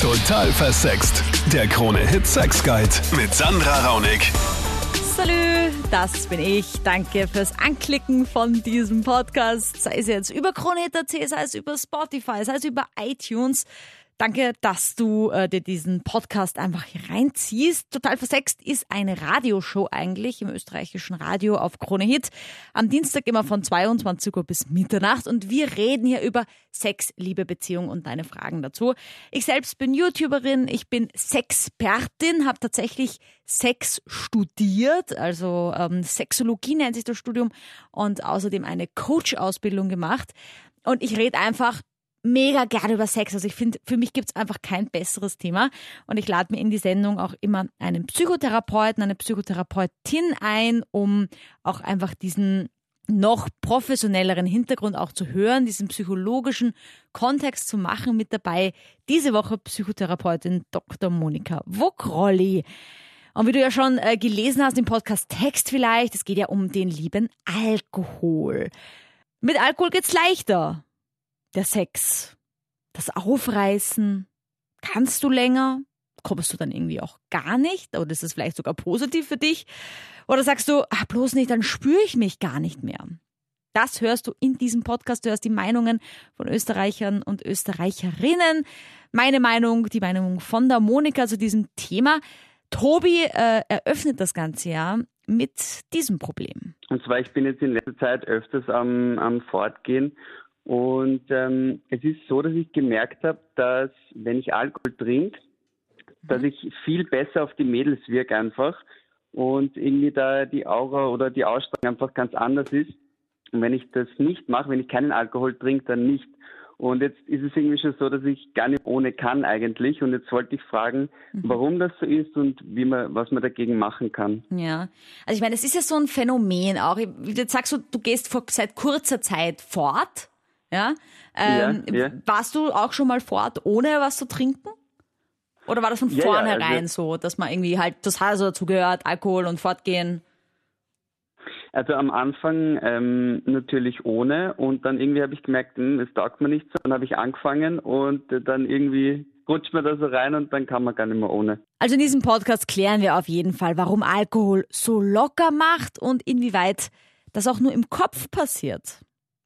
Total versext. Der Krone-Hit Sex Guide mit Sandra Raunig. Salü, das bin ich. Danke fürs Anklicken von diesem Podcast. Sei es jetzt über Krone.at, sei es über Spotify, sei es über iTunes. Danke, dass du äh, dir diesen Podcast einfach hier reinziehst. Total versext ist eine Radioshow eigentlich im österreichischen Radio auf Krone Hit. Am Dienstag immer von 22 Uhr bis Mitternacht und wir reden hier über Sex, Liebe, Beziehung und deine Fragen dazu. Ich selbst bin YouTuberin, ich bin Sexpertin, habe tatsächlich Sex studiert, also ähm, Sexologie nennt sich das Studium und außerdem eine Coach-Ausbildung gemacht. Und ich rede einfach mega gerne über Sex. Also ich finde, für mich gibt's einfach kein besseres Thema. Und ich lade mir in die Sendung auch immer einen Psychotherapeuten, eine Psychotherapeutin ein, um auch einfach diesen noch professionelleren Hintergrund auch zu hören, diesen psychologischen Kontext zu machen mit dabei. Diese Woche Psychotherapeutin Dr. Monika Wuckrolli. Und wie du ja schon äh, gelesen hast im Podcast Text vielleicht, es geht ja um den lieben Alkohol. Mit Alkohol geht's leichter der Sex, das Aufreißen, kannst du länger? Kommst du dann irgendwie auch gar nicht? Oder ist es vielleicht sogar positiv für dich? Oder sagst du, ach, bloß nicht, dann spüre ich mich gar nicht mehr. Das hörst du in diesem Podcast. Du hörst die Meinungen von Österreichern und Österreicherinnen. Meine Meinung, die Meinung von der Monika zu diesem Thema. Tobi äh, eröffnet das Ganze ja mit diesem Problem. Und zwar, ich bin jetzt in letzter Zeit öfters am, am Fortgehen und ähm, es ist so, dass ich gemerkt habe, dass wenn ich Alkohol trinke, dass ich viel besser auf die Mädels wirke einfach und irgendwie da die Aura oder die Ausstrahlung einfach ganz anders ist. Und wenn ich das nicht mache, wenn ich keinen Alkohol trinke, dann nicht. Und jetzt ist es irgendwie schon so, dass ich gar nicht ohne kann eigentlich. Und jetzt wollte ich fragen, mhm. warum das so ist und wie man, was man dagegen machen kann. Ja, also ich meine, es ist ja so ein Phänomen auch. Jetzt sagst du, du gehst vor, seit kurzer Zeit fort. Ja? Ähm, ja, ja. Warst du auch schon mal fort, ohne was zu trinken? Oder war das von ja, vornherein also, so, dass man irgendwie halt das also dazu gehört, Alkohol und Fortgehen? Also am Anfang ähm, natürlich ohne und dann irgendwie habe ich gemerkt, hm, es taugt mir nicht so. Dann habe ich angefangen und dann irgendwie rutscht man da so rein und dann kann man gar nicht mehr ohne. Also in diesem Podcast klären wir auf jeden Fall, warum Alkohol so locker macht und inwieweit das auch nur im Kopf passiert.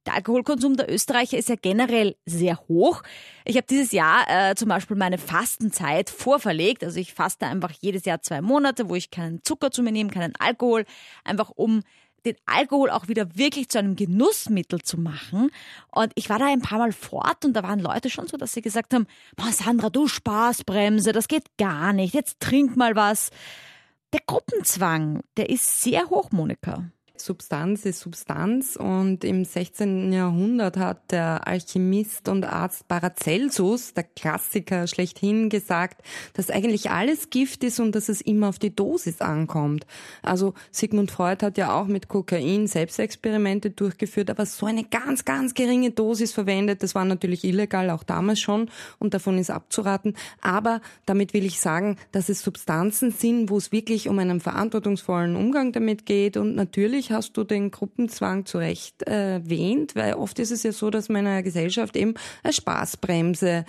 Der Alkoholkonsum der Österreicher ist ja generell sehr hoch. Ich habe dieses Jahr äh, zum Beispiel meine Fastenzeit vorverlegt. Also ich faste einfach jedes Jahr zwei Monate, wo ich keinen Zucker zu mir nehme, keinen Alkohol, einfach um den Alkohol auch wieder wirklich zu einem Genussmittel zu machen. Und ich war da ein paar Mal fort und da waren Leute schon so, dass sie gesagt haben, boah Sandra, du Spaßbremse, das geht gar nicht, jetzt trink mal was. Der Gruppenzwang, der ist sehr hoch, Monika. Substanz ist Substanz und im 16. Jahrhundert hat der Alchemist und Arzt Paracelsus, der Klassiker schlechthin, gesagt, dass eigentlich alles Gift ist und dass es immer auf die Dosis ankommt. Also Sigmund Freud hat ja auch mit Kokain Selbstexperimente durchgeführt, aber so eine ganz, ganz geringe Dosis verwendet. Das war natürlich illegal, auch damals schon und davon ist abzuraten. Aber damit will ich sagen, dass es Substanzen sind, wo es wirklich um einen verantwortungsvollen Umgang damit geht und natürlich natürlich hast du den Gruppenzwang zu Recht erwähnt, weil oft ist es ja so, dass man in einer Gesellschaft eben als Spaßbremse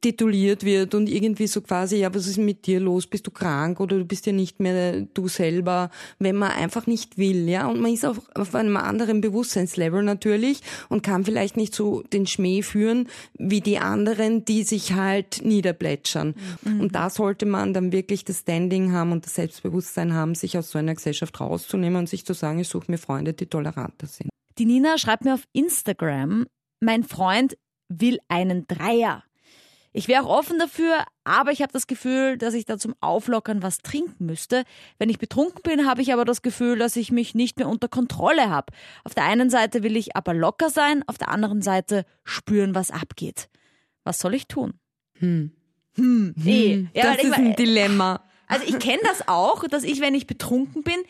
tituliert wird und irgendwie so quasi, ja, was ist mit dir los? Bist du krank oder du bist ja nicht mehr du selber, wenn man einfach nicht will, ja? Und man ist auf, auf einem anderen Bewusstseinslevel natürlich und kann vielleicht nicht so den Schmäh führen wie die anderen, die sich halt niederplätschern. Mhm. Und da sollte man dann wirklich das Standing haben und das Selbstbewusstsein haben, sich aus so einer Gesellschaft rauszunehmen und sich zu sagen, ich suche mir Freunde, die toleranter sind. Die Nina schreibt mir auf Instagram, mein Freund will einen Dreier. Ich wäre auch offen dafür, aber ich habe das Gefühl, dass ich da zum Auflockern was trinken müsste. Wenn ich betrunken bin, habe ich aber das Gefühl, dass ich mich nicht mehr unter Kontrolle habe. Auf der einen Seite will ich aber locker sein, auf der anderen Seite spüren, was abgeht. Was soll ich tun? Hm. Hm, eh. Hm, ja, das ist ein Dilemma. Also ich kenne das auch, dass ich, wenn ich betrunken bin,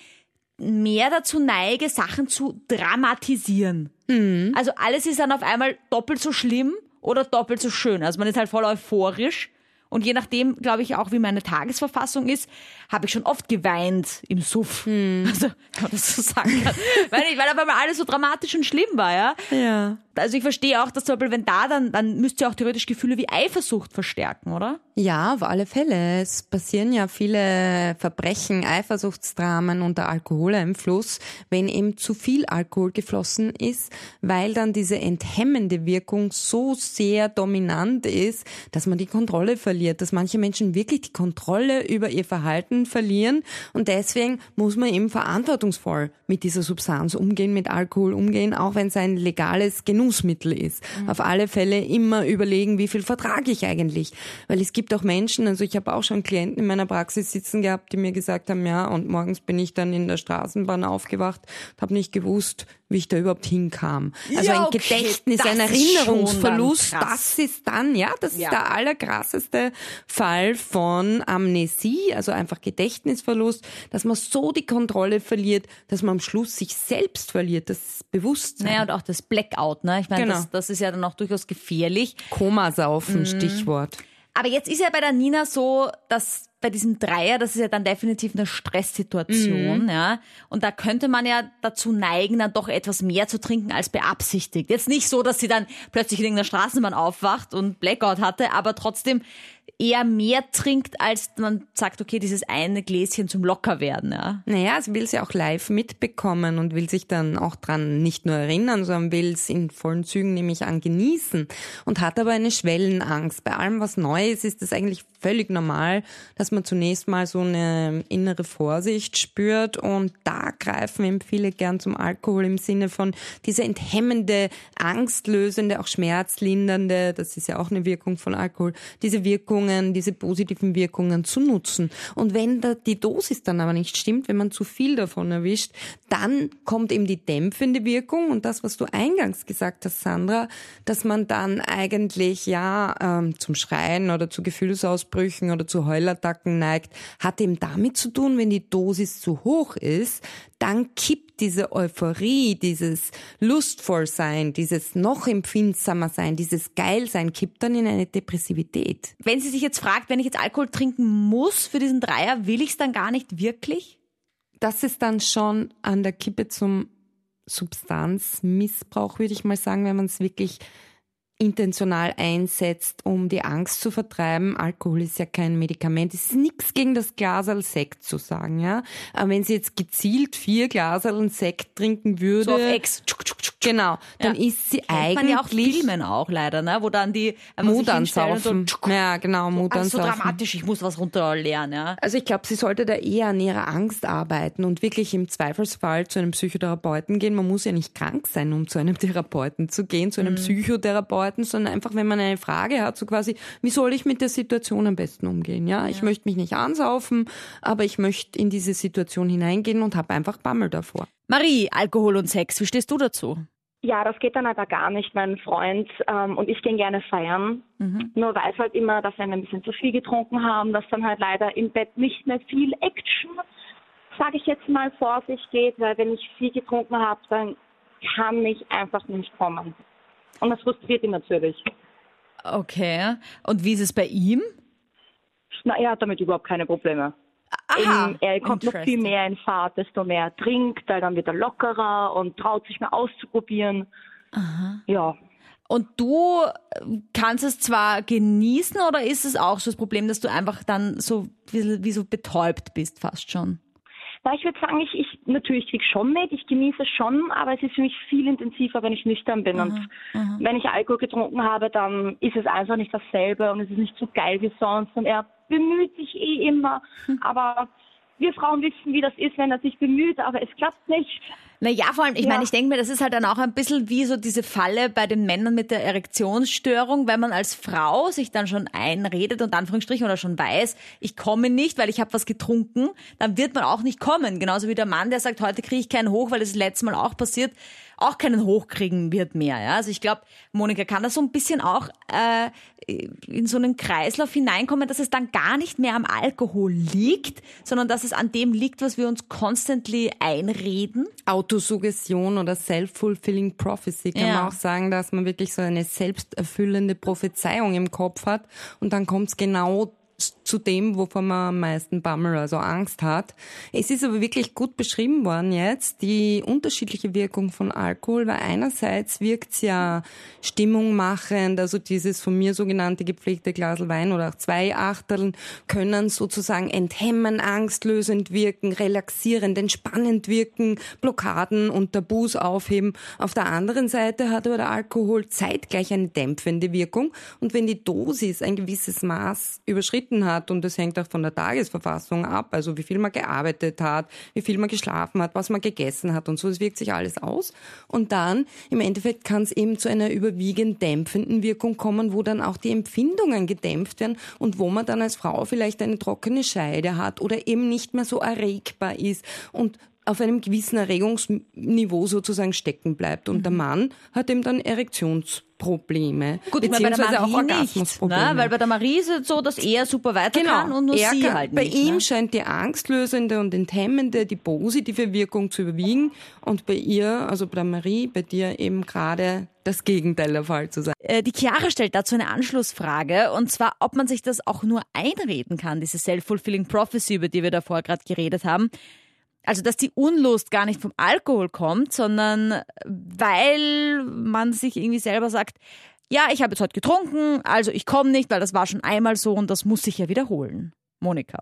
mehr dazu neige, Sachen zu dramatisieren. Mhm. Also alles ist dann auf einmal doppelt so schlimm oder doppelt so schön. Also man ist halt voll euphorisch. Und je nachdem, glaube ich, auch wie meine Tagesverfassung ist, habe ich schon oft geweint im Suff. Hm. Also, kann man das so sagen. weil, ich, weil auf einmal alles so dramatisch und schlimm war, ja. Ja. Also ich verstehe auch, dass zum Beispiel, wenn da dann, dann müsst ihr auch theoretisch Gefühle wie Eifersucht verstärken, oder? Ja, auf alle Fälle. Es passieren ja viele Verbrechen, Eifersuchtsdramen unter Alkoholeinfluss, wenn eben zu viel Alkohol geflossen ist, weil dann diese enthemmende Wirkung so sehr dominant ist, dass man die Kontrolle verliert, dass manche Menschen wirklich die Kontrolle über ihr Verhalten verlieren und deswegen muss man eben verantwortungsvoll mit dieser Substanz umgehen, mit Alkohol umgehen, auch wenn es ein legales Genussmittel ist. Mhm. Auf alle Fälle immer überlegen, wie viel vertrage ich eigentlich, weil es gibt gibt auch Menschen, also ich habe auch schon Klienten in meiner Praxis sitzen gehabt, die mir gesagt haben, ja, und morgens bin ich dann in der Straßenbahn aufgewacht, habe nicht gewusst, wie ich da überhaupt hinkam. Also ja, okay, ein Gedächtnis, ein Erinnerungsverlust, das ist dann, ja, das ja. ist der allerkrasseste Fall von Amnesie, also einfach Gedächtnisverlust, dass man so die Kontrolle verliert, dass man am Schluss sich selbst verliert, das Bewusstsein. Naja, und auch das Blackout, ne? Ich meine, genau. das, das ist ja dann auch durchaus gefährlich. Komasaufen, mhm. Stichwort. Aber jetzt ist ja bei der Nina so, dass bei diesem Dreier, das ist ja dann definitiv eine Stresssituation, mhm. ja. Und da könnte man ja dazu neigen, dann doch etwas mehr zu trinken als beabsichtigt. Jetzt nicht so, dass sie dann plötzlich in irgendeiner Straßenbahn aufwacht und Blackout hatte, aber trotzdem eher mehr trinkt, als man sagt, okay, dieses eine Gläschen zum Lockerwerden, ja. Naja, sie will es ja auch live mitbekommen und will sich dann auch dran nicht nur erinnern, sondern will es in vollen Zügen nämlich an genießen und hat aber eine Schwellenangst. Bei allem, was neu ist, ist das eigentlich völlig normal, dass man zunächst mal so eine innere Vorsicht spürt und da greifen eben viele gern zum Alkohol im Sinne von diese enthemmende, angstlösende, auch schmerzlindernde, das ist ja auch eine Wirkung von Alkohol, diese Wirkungen, diese positiven Wirkungen zu nutzen. Und wenn da die Dosis dann aber nicht stimmt, wenn man zu viel davon erwischt, dann kommt eben die dämpfende Wirkung und das, was du eingangs gesagt hast, Sandra, dass man dann eigentlich ja ähm, zum Schreien oder zu Gefühlsausbrüchen oder zu Heulattacken neigt, hat eben damit zu tun, wenn die Dosis zu hoch ist, dann kippt diese Euphorie, dieses Lustvollsein, dieses noch empfindsamer sein, dieses Geilsein, kippt dann in eine Depressivität. Wenn sie sich jetzt fragt, wenn ich jetzt Alkohol trinken muss für diesen Dreier, will ich es dann gar nicht wirklich? Das ist dann schon an der Kippe zum Substanzmissbrauch, würde ich mal sagen, wenn man es wirklich intentional einsetzt, um die Angst zu vertreiben. Alkohol ist ja kein Medikament. Es ist nichts gegen das Glasal Sekt zu sagen, ja. Aber wenn sie jetzt gezielt vier Glasal Sekt trinken würde. So auf Ex. Genau. Dann ja. ist sie Kennt eigentlich. Man ja auch Filmen auch leider, ne? Wo dann die Mut ansaufen. So, ja, genau, Mut ansaufen. Also so dramatisch, ich muss was runterlernen, ja. Also ich glaube, sie sollte da eher an ihrer Angst arbeiten und wirklich im Zweifelsfall zu einem Psychotherapeuten gehen. Man muss ja nicht krank sein, um zu einem Therapeuten zu gehen, zu einem mhm. Psychotherapeuten Leuten, sondern einfach, wenn man eine Frage hat, so quasi, wie soll ich mit der Situation am besten umgehen? Ja, ich möchte mich nicht ansaufen, aber ich möchte in diese Situation hineingehen und habe einfach Bammel davor. Marie, Alkohol und Sex, wie stehst du dazu? Ja, das geht dann aber gar nicht. Mein Freund ähm, und ich gehen gerne feiern. Mhm. Nur weiß halt immer, dass wenn wir ein bisschen zu viel getrunken haben, dass dann halt leider im Bett nicht mehr viel Action, sage ich jetzt mal, vor sich geht, weil wenn ich viel getrunken habe, dann kann ich einfach nicht kommen. Und das frustriert ihn natürlich. Okay. Und wie ist es bei ihm? Na, er hat damit überhaupt keine Probleme. Aha, Eben, er kommt noch viel mehr in Fahrt, desto mehr er trinkt, weil dann wird er lockerer und traut sich mehr auszuprobieren. Aha. Ja. Und du kannst es zwar genießen oder ist es auch so das Problem, dass du einfach dann so wie, wie so betäubt bist fast schon? Na, ich würde sagen, ich, ich natürlich kriege schon mit, ich genieße es schon, aber es ist für mich viel intensiver, wenn ich nüchtern bin. Aha, und aha. wenn ich Alkohol getrunken habe, dann ist es einfach nicht dasselbe und es ist nicht so geil wie sonst. Und er bemüht sich eh immer, hm. aber wir Frauen wissen, wie das ist, wenn er sich bemüht, aber es klappt nicht. Naja, vor allem, ich ja. meine, ich denke mir, das ist halt dann auch ein bisschen wie so diese Falle bei den Männern mit der Erektionsstörung, wenn man als Frau sich dann schon einredet und Anführungsstrichen oder schon weiß, ich komme nicht, weil ich habe was getrunken, dann wird man auch nicht kommen. Genauso wie der Mann, der sagt, heute kriege ich keinen hoch, weil das, das letzte Mal auch passiert auch keinen hochkriegen wird mehr. Ja? Also ich glaube, Monika kann da so ein bisschen auch äh, in so einen Kreislauf hineinkommen, dass es dann gar nicht mehr am Alkohol liegt, sondern dass es an dem liegt, was wir uns constantly einreden. Autosuggestion oder self-fulfilling prophecy kann ja. man auch sagen, dass man wirklich so eine selbsterfüllende Prophezeiung im Kopf hat und dann kommt es genau zu dem, wovon man am meisten Bammel, also Angst hat. Es ist aber wirklich gut beschrieben worden jetzt, die unterschiedliche Wirkung von Alkohol, weil einerseits wirkt's ja stimmungmachend, also dieses von mir sogenannte gepflegte Glas Wein oder auch zwei Achteln können sozusagen enthemmen, angstlösend wirken, relaxierend, entspannend wirken, Blockaden und Tabus aufheben. Auf der anderen Seite hat aber der Alkohol zeitgleich eine dämpfende Wirkung und wenn die Dosis ein gewisses Maß überschritten hat und das hängt auch von der Tagesverfassung ab, also wie viel man gearbeitet hat, wie viel man geschlafen hat, was man gegessen hat und so, es wirkt sich alles aus. Und dann im Endeffekt kann es eben zu einer überwiegend dämpfenden Wirkung kommen, wo dann auch die Empfindungen gedämpft werden und wo man dann als Frau vielleicht eine trockene Scheide hat oder eben nicht mehr so erregbar ist. Und auf einem gewissen Erregungsniveau sozusagen stecken bleibt. Und mhm. der Mann hat eben dann Erektionsprobleme. Gut, beziehungsweise auch Orgasmusprobleme. Ne? Weil bei der Marie ist es so, dass er super weiter genau, kann und nur sie kann, halt nicht. Bei ihm ne? scheint die angstlösende und enthemmende, die positive Wirkung zu überwiegen und bei ihr, also bei der Marie, bei dir eben gerade das Gegenteil der Fall zu sein. Äh, die Chiara stellt dazu eine Anschlussfrage und zwar, ob man sich das auch nur einreden kann, diese Self-Fulfilling Prophecy, über die wir davor gerade geredet haben. Also, dass die Unlust gar nicht vom Alkohol kommt, sondern weil man sich irgendwie selber sagt, ja, ich habe jetzt heute getrunken, also ich komme nicht, weil das war schon einmal so und das muss sich ja wiederholen. Monika.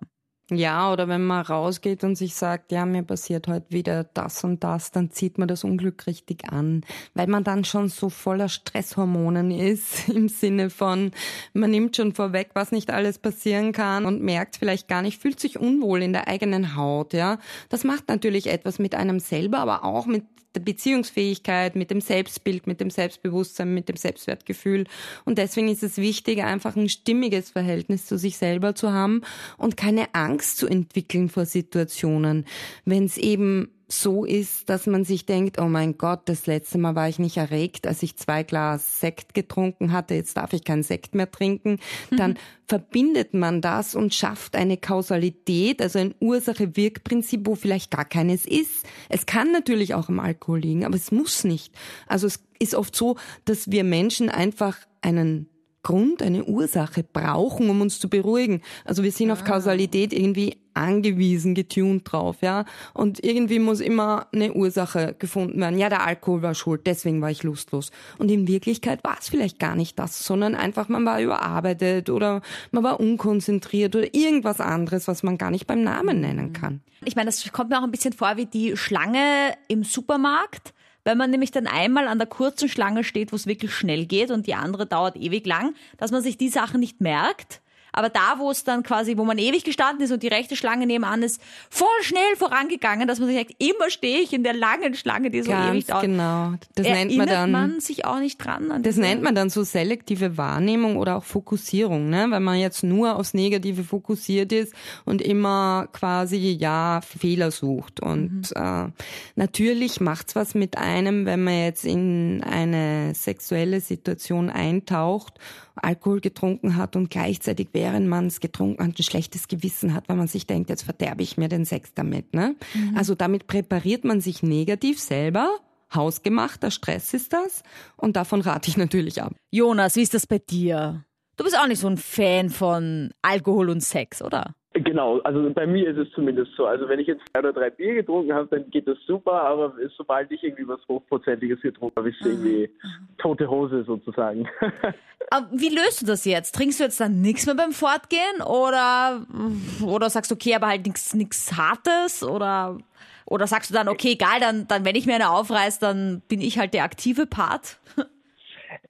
Ja, oder wenn man rausgeht und sich sagt, ja, mir passiert heute wieder das und das, dann zieht man das Unglück richtig an, weil man dann schon so voller Stresshormonen ist, im Sinne von, man nimmt schon vorweg, was nicht alles passieren kann und merkt vielleicht gar nicht, fühlt sich unwohl in der eigenen Haut, ja. Das macht natürlich etwas mit einem selber, aber auch mit der Beziehungsfähigkeit, mit dem Selbstbild, mit dem Selbstbewusstsein, mit dem Selbstwertgefühl. Und deswegen ist es wichtig, einfach ein stimmiges Verhältnis zu sich selber zu haben und keine Angst zu entwickeln vor Situationen. Wenn es eben so ist, dass man sich denkt, oh mein Gott, das letzte Mal war ich nicht erregt, als ich zwei Glas Sekt getrunken hatte, jetzt darf ich keinen Sekt mehr trinken, dann mhm. verbindet man das und schafft eine Kausalität, also ein Ursache-Wirk-Prinzip, wo vielleicht gar keines ist. Es kann natürlich auch am Alkohol liegen, aber es muss nicht. Also es ist oft so, dass wir Menschen einfach einen Grund, eine Ursache brauchen, um uns zu beruhigen. Also wir sind ah. auf Kausalität irgendwie angewiesen, getuned drauf, ja. Und irgendwie muss immer eine Ursache gefunden werden. Ja, der Alkohol war schuld, deswegen war ich lustlos. Und in Wirklichkeit war es vielleicht gar nicht das, sondern einfach man war überarbeitet oder man war unkonzentriert oder irgendwas anderes, was man gar nicht beim Namen nennen kann. Ich meine, das kommt mir auch ein bisschen vor wie die Schlange im Supermarkt wenn man nämlich dann einmal an der kurzen Schlange steht, wo es wirklich schnell geht und die andere dauert ewig lang, dass man sich die Sachen nicht merkt aber da, wo es dann quasi, wo man ewig gestanden ist und die rechte Schlange nebenan ist, voll schnell vorangegangen, dass man sich denkt, immer stehe ich in der langen Schlange, die so Ganz ewig dauert. genau. Das Erinnert nennt man dann. man sich auch nicht dran. das nennt man dann so selektive Wahrnehmung oder auch Fokussierung, ne? Wenn man jetzt nur aufs Negative fokussiert ist und immer quasi, ja, Fehler sucht. Und mhm. äh, natürlich macht's was mit einem, wenn man jetzt in eine sexuelle Situation eintaucht Alkohol getrunken hat und gleichzeitig, während man es getrunken hat, ein schlechtes Gewissen hat, weil man sich denkt, jetzt verderbe ich mir den Sex damit. Ne? Mhm. Also damit präpariert man sich negativ selber. Hausgemachter Stress ist das und davon rate ich natürlich ab. Jonas, wie ist das bei dir? Du bist auch nicht so ein Fan von Alkohol und Sex, oder? Genau, also bei mir ist es zumindest so. Also wenn ich jetzt zwei oder drei Bier getrunken habe, dann geht das super, aber sobald ich irgendwie was Hochprozentiges getrunken habe, ist es irgendwie mhm. tote Hose sozusagen. Aber wie löst du das jetzt? Trinkst du jetzt dann nichts mehr beim Fortgehen oder, oder sagst du, okay, aber halt nichts Hartes oder, oder sagst du dann, okay, egal, dann, dann wenn ich mir eine aufreiß, dann bin ich halt der aktive Part?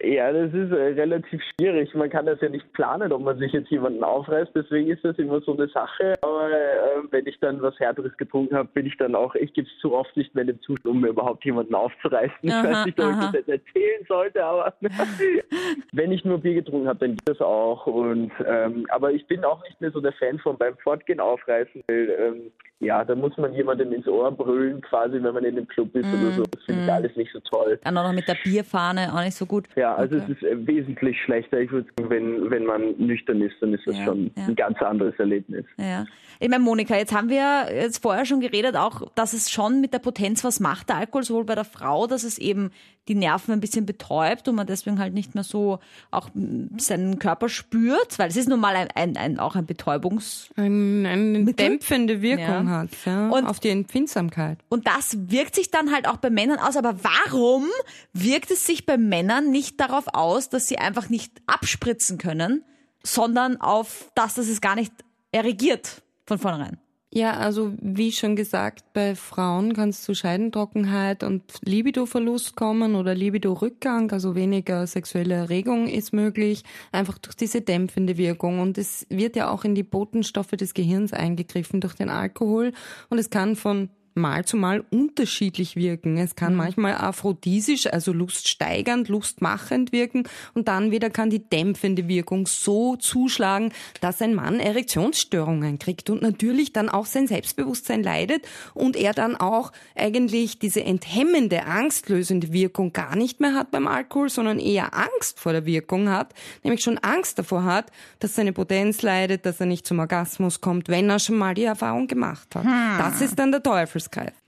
Ja, das ist äh, relativ schwierig. Man kann das ja nicht planen, ob man sich jetzt jemanden aufreißt. Deswegen ist das immer so eine Sache. Aber äh, wenn ich dann was Härteres getrunken habe, bin ich dann auch, ich gebe es zu oft nicht mehr in dem Zustand, um mir überhaupt jemanden aufzureißen. Aha, ich weiß nicht, ob ich das jetzt erzählen sollte, aber wenn ich nur Bier getrunken habe, dann geht das auch. Und ähm, aber ich bin auch nicht mehr so der Fan von beim Fortgehen aufreißen, weil ähm, ja, da muss man jemandem ins Ohr brüllen, quasi, wenn man in dem Club ist mm, oder so. Das finde mm. ich alles nicht so toll. Dann auch noch mit der Bierfahne auch nicht so gut. Ja, also okay. es ist äh, wesentlich schlechter. Ich würde sagen, wenn, wenn man nüchtern ist, dann ist das ja, schon ja. ein ganz anderes Erlebnis. Ja. Ich meine, Monika, jetzt haben wir jetzt vorher schon geredet, auch, dass es schon mit der Potenz was macht, der Alkohol, sowohl bei der Frau, dass es eben die Nerven ein bisschen betäubt und man deswegen halt nicht mehr so auch seinen Körper spürt, weil es ist nun mal ein, ein, ein auch ein Betäubungs... Ein, eine dämpfende Wirkung ja. Hat, ja, und, auf die Empfindsamkeit. Und das wirkt sich dann halt auch bei Männern aus, aber warum wirkt es sich bei Männern nicht darauf aus, dass sie einfach nicht abspritzen können, sondern auf das, dass es gar nicht erregiert? von vornherein. Ja, also wie schon gesagt, bei Frauen kann es zu Scheidentrockenheit und Libidoverlust kommen oder Libidorückgang, also weniger sexuelle Erregung ist möglich, einfach durch diese dämpfende Wirkung. Und es wird ja auch in die Botenstoffe des Gehirns eingegriffen durch den Alkohol und es kann von mal zu mal unterschiedlich wirken. Es kann mhm. manchmal aphrodisisch, also luststeigernd, lustmachend wirken und dann wieder kann die dämpfende Wirkung so zuschlagen, dass ein Mann Erektionsstörungen kriegt und natürlich dann auch sein Selbstbewusstsein leidet und er dann auch eigentlich diese enthemmende, angstlösende Wirkung gar nicht mehr hat beim Alkohol, sondern eher Angst vor der Wirkung hat, nämlich schon Angst davor hat, dass seine Potenz leidet, dass er nicht zum Orgasmus kommt, wenn er schon mal die Erfahrung gemacht hat. Hm. Das ist dann der Teufels Teufelskreis?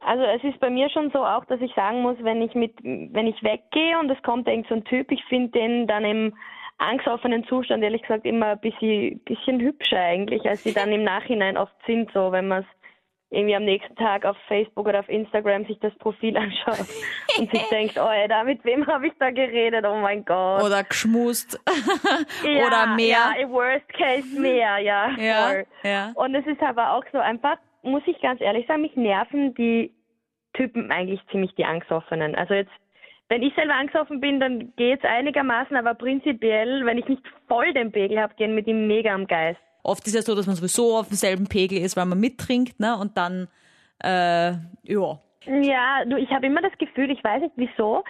Also es ist bei mir schon so auch, dass ich sagen muss, wenn ich mit, wenn ich weggehe und es kommt irgend so ein Typ, ich finde den dann im angstoffenen Zustand ehrlich gesagt immer ein bisschen, bisschen hübscher eigentlich, als sie dann im Nachhinein oft sind, so wenn man es irgendwie am nächsten Tag auf Facebook oder auf Instagram sich das Profil anschaut und sich denkt, oh ey, mit wem habe ich da geredet? Oh mein Gott. Oder geschmust. ja, oder mehr. Ja, im Worst Case mehr, ja. ja, ja. Und es ist aber auch so einfach, muss ich ganz ehrlich sagen, mich nerven die Typen eigentlich ziemlich die Angstoffenen. Also jetzt, wenn ich selber angstoffen bin, dann geht's einigermaßen, aber prinzipiell, wenn ich nicht voll den Pegel habe, gehen mit ihm mega am Geist. Oft ist es ja so, dass man sowieso auf demselben Pegel ist, weil man mittrinkt, ne? Und dann, äh, ja. Ja, du, ich habe immer das Gefühl, ich weiß nicht wieso,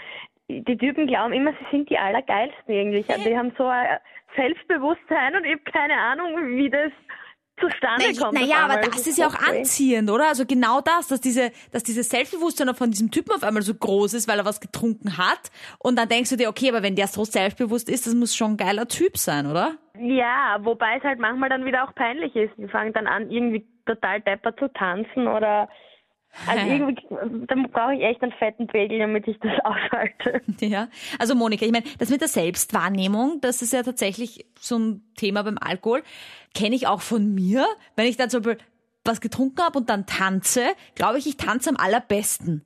die Typen glauben immer, sie sind die Allergeilsten irgendwie. Die haben so ein Selbstbewusstsein und ich habe keine Ahnung, wie das zustande na, kommt. Naja, aber das ist ja auch anziehend, oder? Also genau das, dass diese, dass dieses Selbstbewusstsein von diesem Typen auf einmal so groß ist, weil er was getrunken hat. Und dann denkst du dir, okay, aber wenn der so selbstbewusst ist, das muss schon ein geiler Typ sein, oder? Ja, wobei es halt manchmal dann wieder auch peinlich ist. Die fangen dann an, irgendwie total depper zu tanzen oder also irgendwie, dann brauche ich echt einen fetten Pegel, damit ich das aushalte. Ja, also Monika, ich meine, das mit der Selbstwahrnehmung, das ist ja tatsächlich so ein Thema beim Alkohol. Kenne ich auch von mir. Wenn ich dann zum Beispiel was getrunken habe und dann tanze, glaube ich, ich tanze am allerbesten.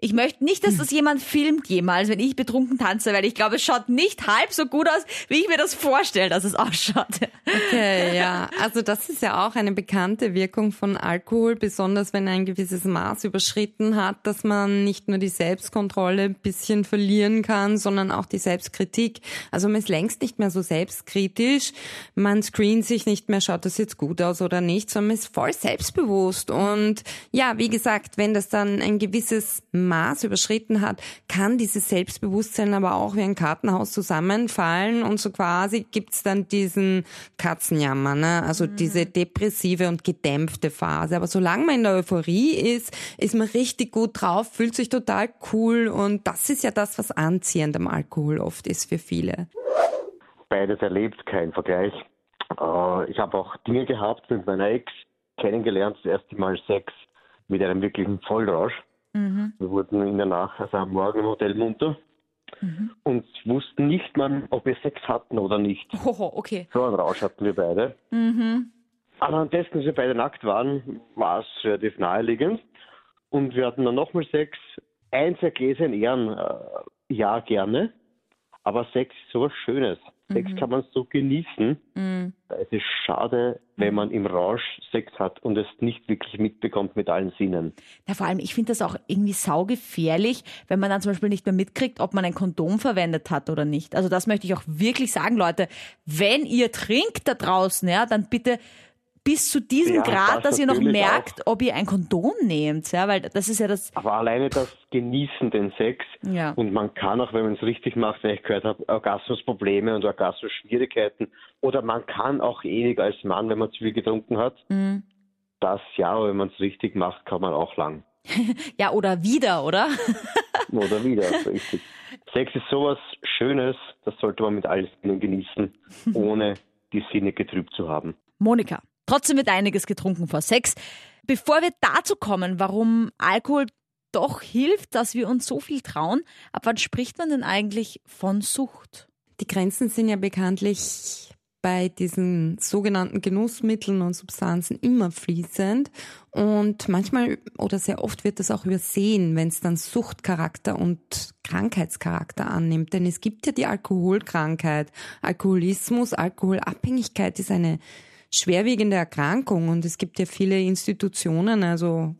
Ich möchte nicht, dass das jemand filmt jemals, wenn ich betrunken tanze, weil ich glaube, es schaut nicht halb so gut aus, wie ich mir das vorstelle, dass es ausschaut. Okay, ja. Also das ist ja auch eine bekannte Wirkung von Alkohol, besonders wenn ein gewisses Maß überschritten hat, dass man nicht nur die Selbstkontrolle ein bisschen verlieren kann, sondern auch die Selbstkritik. Also man ist längst nicht mehr so selbstkritisch. Man screent sich nicht mehr, schaut das jetzt gut aus oder nicht, sondern man ist voll selbstbewusst. Und ja, wie gesagt, wenn das dann ein gewisses Maß Maß überschritten hat, kann dieses Selbstbewusstsein aber auch wie ein Kartenhaus zusammenfallen und so quasi gibt's dann diesen Katzenjammer, ne? also mhm. diese depressive und gedämpfte Phase. Aber solange man in der Euphorie ist, ist man richtig gut drauf, fühlt sich total cool und das ist ja das, was anziehend am Alkohol oft ist für viele. Beides erlebt, kein Vergleich. Äh, ich habe auch Dinge gehabt mit meiner Ex, kennengelernt, das erste Mal Sex mit einem wirklichen Vollrausch. Mhm. Wir wurden in der Nacht, also am Morgen im Hotel munter mhm. und wussten nicht mal, ob wir Sex hatten oder nicht. Oh, okay. So einen Rausch hatten wir beide. Mhm. Anhand dessen, dass wir beide nackt waren, war es relativ naheliegend. Und wir hatten dann nochmal Sex. Eins Gläser in Ehren, äh, ja, gerne. Aber Sex ist sowas Schönes. Sex mhm. kann man so genießen. Mhm. Es ist schade, wenn mhm. man im Rausch Sex hat und es nicht wirklich mitbekommt mit allen Sinnen. Ja, vor allem, ich finde das auch irgendwie saugefährlich, wenn man dann zum Beispiel nicht mehr mitkriegt, ob man ein Kondom verwendet hat oder nicht. Also das möchte ich auch wirklich sagen, Leute. Wenn ihr trinkt da draußen, ja, dann bitte bis zu diesem ja, Grad, das dass ihr noch merkt, auch. ob ihr ein Kondom nehmt, ja, weil das ist ja das. Aber alleine das Genießen den Sex ja. und man kann auch, wenn man es richtig macht, wenn ich gehört habe, Orgasmusprobleme und Orgasmusschwierigkeiten oder man kann auch ewig als Mann, wenn man zu viel getrunken hat. Mhm Das ja, wenn man es richtig macht, kann man auch lang. ja, oder wieder, oder? oder wieder, richtig. Sex ist sowas Schönes, das sollte man mit allen Sinnen genießen, ohne die Sinne getrübt zu haben. Monika, trotzdem wird einiges getrunken vor Sex. Bevor wir dazu kommen, warum Alkohol doch hilft, dass wir uns so viel trauen, ab wann spricht man denn eigentlich von Sucht? Die Grenzen sind ja bekanntlich bei diesen sogenannten Genussmitteln und Substanzen immer fließend und manchmal oder sehr oft wird das auch übersehen, wenn es dann Suchtcharakter und Krankheitscharakter annimmt. Denn es gibt ja die Alkoholkrankheit. Alkoholismus, Alkoholabhängigkeit ist eine schwerwiegende Erkrankung und es gibt ja viele Institutionen, also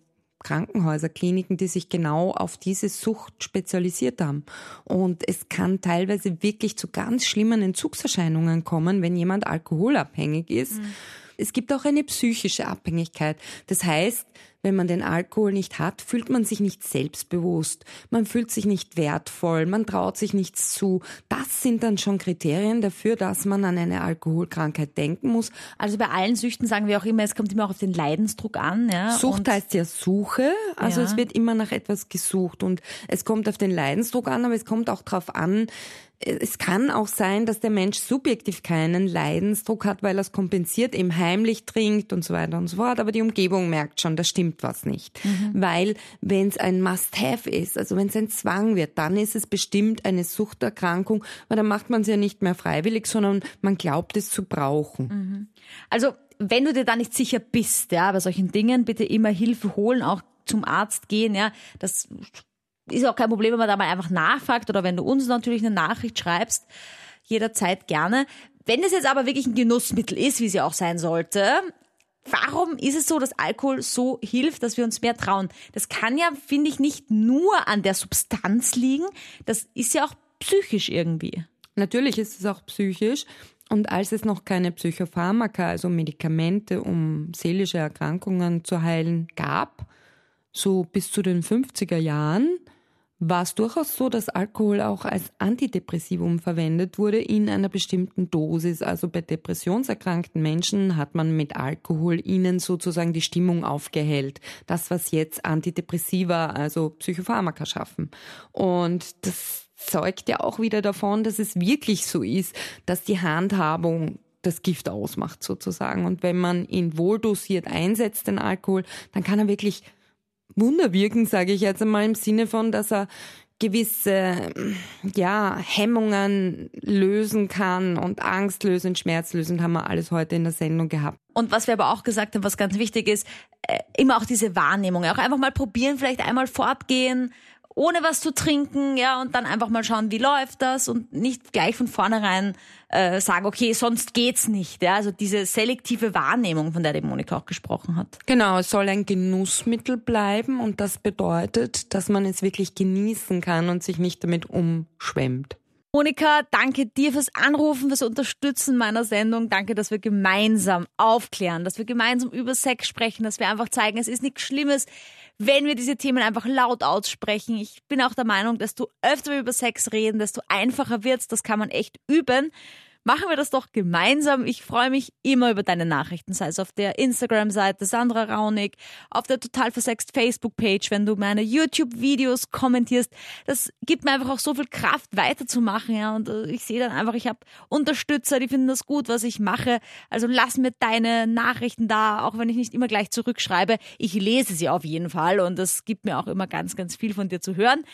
Krankenhäuser, Kliniken, die sich genau auf diese Sucht spezialisiert haben. Und es kann teilweise wirklich zu ganz schlimmen Entzugserscheinungen kommen, wenn jemand alkoholabhängig ist. Mhm. Es gibt auch eine psychische Abhängigkeit. Das heißt, wenn man den Alkohol nicht hat, fühlt man sich nicht selbstbewusst, man fühlt sich nicht wertvoll, man traut sich nichts zu. Das sind dann schon Kriterien dafür, dass man an eine Alkoholkrankheit denken muss. Also bei allen Süchten sagen wir auch immer, es kommt immer auch auf den Leidensdruck an. Ja? Sucht und heißt ja Suche, also ja. es wird immer nach etwas gesucht und es kommt auf den Leidensdruck an, aber es kommt auch darauf an, es kann auch sein, dass der Mensch subjektiv keinen Leidensdruck hat, weil er es kompensiert, eben heimlich trinkt und so weiter und so fort. Aber die Umgebung merkt schon, da stimmt was nicht. Mhm. Weil wenn es ein Must-Have ist, also wenn es ein Zwang wird, dann ist es bestimmt eine Suchterkrankung, weil dann macht man es ja nicht mehr freiwillig, sondern man glaubt es zu brauchen. Mhm. Also wenn du dir da nicht sicher bist, ja, bei solchen Dingen, bitte immer Hilfe holen, auch zum Arzt gehen, ja. Das ist auch kein Problem, wenn man da mal einfach nachfragt oder wenn du uns natürlich eine Nachricht schreibst, jederzeit gerne. Wenn es jetzt aber wirklich ein Genussmittel ist, wie sie auch sein sollte, warum ist es so, dass Alkohol so hilft, dass wir uns mehr trauen? Das kann ja, finde ich, nicht nur an der Substanz liegen, das ist ja auch psychisch irgendwie. Natürlich ist es auch psychisch. Und als es noch keine Psychopharmaka, also Medikamente, um seelische Erkrankungen zu heilen, gab, so bis zu den 50er Jahren, war es durchaus so, dass Alkohol auch als Antidepressivum verwendet wurde in einer bestimmten Dosis. Also bei depressionserkrankten Menschen hat man mit Alkohol ihnen sozusagen die Stimmung aufgehellt. Das, was jetzt Antidepressiva, also Psychopharmaka schaffen. Und das zeugt ja auch wieder davon, dass es wirklich so ist, dass die Handhabung das Gift ausmacht sozusagen. Und wenn man ihn wohldosiert einsetzt, den Alkohol, dann kann er wirklich Wunder wirken, sage ich jetzt einmal im Sinne von, dass er gewisse ja, Hemmungen lösen kann und Angst lösen, Schmerz lösen, haben wir alles heute in der Sendung gehabt. Und was wir aber auch gesagt haben, was ganz wichtig ist, äh, immer auch diese Wahrnehmung, auch einfach mal probieren, vielleicht einmal fortgehen, ohne was zu trinken, ja, und dann einfach mal schauen, wie läuft das und nicht gleich von vornherein äh, sagen, okay, sonst geht's nicht. Ja, also diese selektive Wahrnehmung, von der die Monika auch gesprochen hat. Genau, es soll ein Genussmittel bleiben und das bedeutet, dass man es wirklich genießen kann und sich nicht damit umschwemmt. Monika, danke dir fürs Anrufen, fürs Unterstützen meiner Sendung. Danke, dass wir gemeinsam aufklären, dass wir gemeinsam über Sex sprechen, dass wir einfach zeigen, es ist nichts Schlimmes wenn wir diese Themen einfach laut aussprechen. Ich bin auch der Meinung, desto öfter wir über Sex reden, desto einfacher wird's. Das kann man echt üben machen wir das doch gemeinsam. Ich freue mich immer über deine Nachrichten, sei es auf der Instagram-Seite Sandra Raunig, auf der Total Versext Facebook-Page, wenn du meine YouTube-Videos kommentierst. Das gibt mir einfach auch so viel Kraft, weiterzumachen. Ja. Und äh, ich sehe dann einfach, ich habe Unterstützer, die finden das gut, was ich mache. Also lass mir deine Nachrichten da, auch wenn ich nicht immer gleich zurückschreibe. Ich lese sie auf jeden Fall und das gibt mir auch immer ganz, ganz viel von dir zu hören.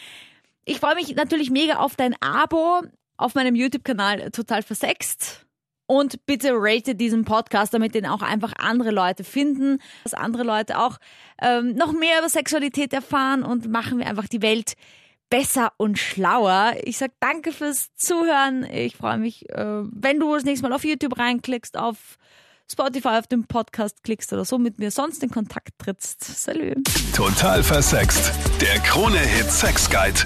Ich freue mich natürlich mega auf dein Abo auf meinem YouTube-Kanal total versext. Und bitte rate diesen Podcast, damit den auch einfach andere Leute finden, dass andere Leute auch ähm, noch mehr über Sexualität erfahren und machen wir einfach die Welt besser und schlauer. Ich sag danke fürs Zuhören. Ich freue mich, äh, wenn du das nächste Mal auf YouTube reinklickst, auf Spotify, auf den Podcast klickst oder so mit mir sonst in Kontakt trittst. Salü. Total versext. Der Krone-Hit Sex Guide.